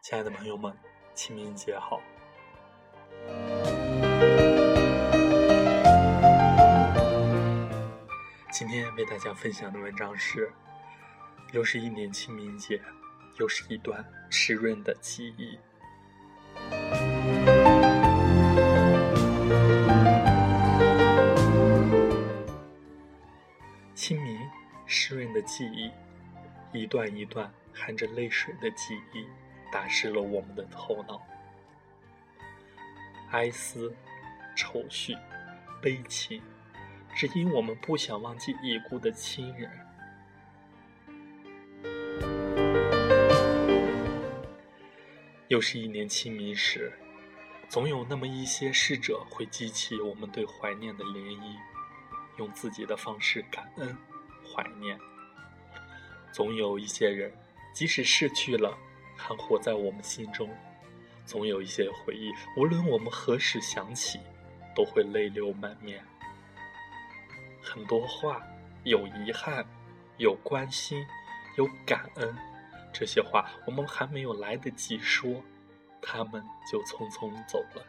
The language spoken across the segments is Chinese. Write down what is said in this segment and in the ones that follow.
亲爱的朋友们，清明节好！今天为大家分享的文章是：又是一年清明节，又是一段湿润的记忆。清明，湿润的记忆，一段一段含着泪水的记忆。打湿了我们的头脑，哀思、愁绪、悲情，只因我们不想忘记已故的亲人。又是一年清明时，总有那么一些逝者会激起我们对怀念的涟漪，用自己的方式感恩、怀念。总有一些人，即使逝去了。还活在我们心中，总有一些回忆，无论我们何时想起，都会泪流满面。很多话，有遗憾，有关心，有感恩，这些话我们还没有来得及说，他们就匆匆走了，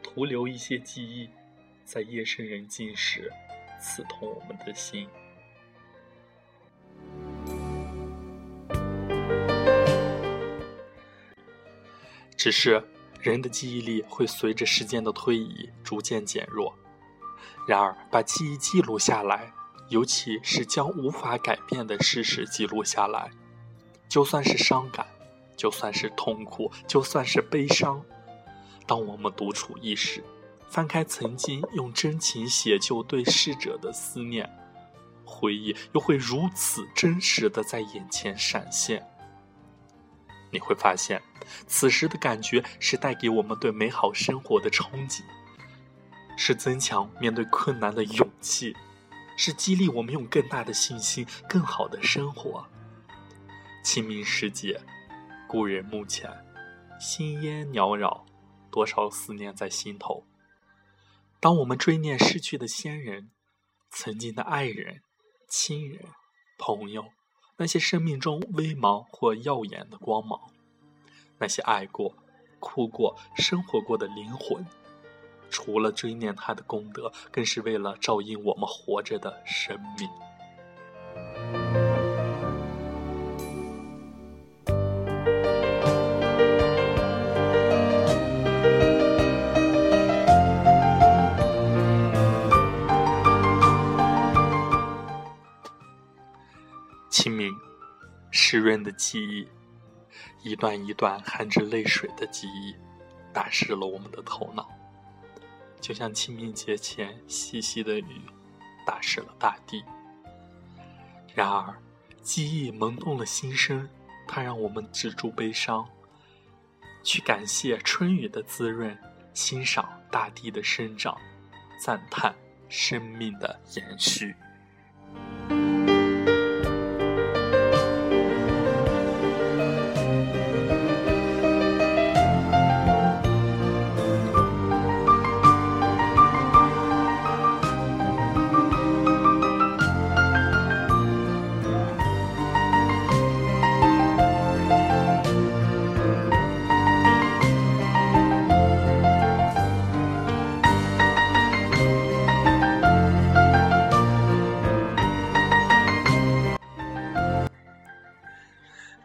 徒留一些记忆，在夜深人静时，刺痛我们的心。只是人的记忆力会随着时间的推移逐渐减弱。然而，把记忆记录下来，尤其是将无法改变的事实记录下来，就算是伤感，就算是痛苦，就算是悲伤，当我们独处一时，翻开曾经用真情写就对逝者的思念，回忆又会如此真实的在眼前闪现。你会发现，此时的感觉是带给我们对美好生活的憧憬，是增强面对困难的勇气，是激励我们用更大的信心、更好的生活。清明时节，故人墓前，新烟缭绕，多少思念在心头。当我们追念逝去的先人、曾经的爱人、亲人、朋友。那些生命中微茫或耀眼的光芒，那些爱过、哭过、生活过的灵魂，除了追念他的功德，更是为了照应我们活着的生命。清明，湿润的记忆，一段一段含着泪水的记忆，打湿了我们的头脑，就像清明节前细细的雨，打湿了大地。然而，记忆萌动了心声，它让我们止住悲伤，去感谢春雨的滋润，欣赏大地的生长，赞叹生命的延续。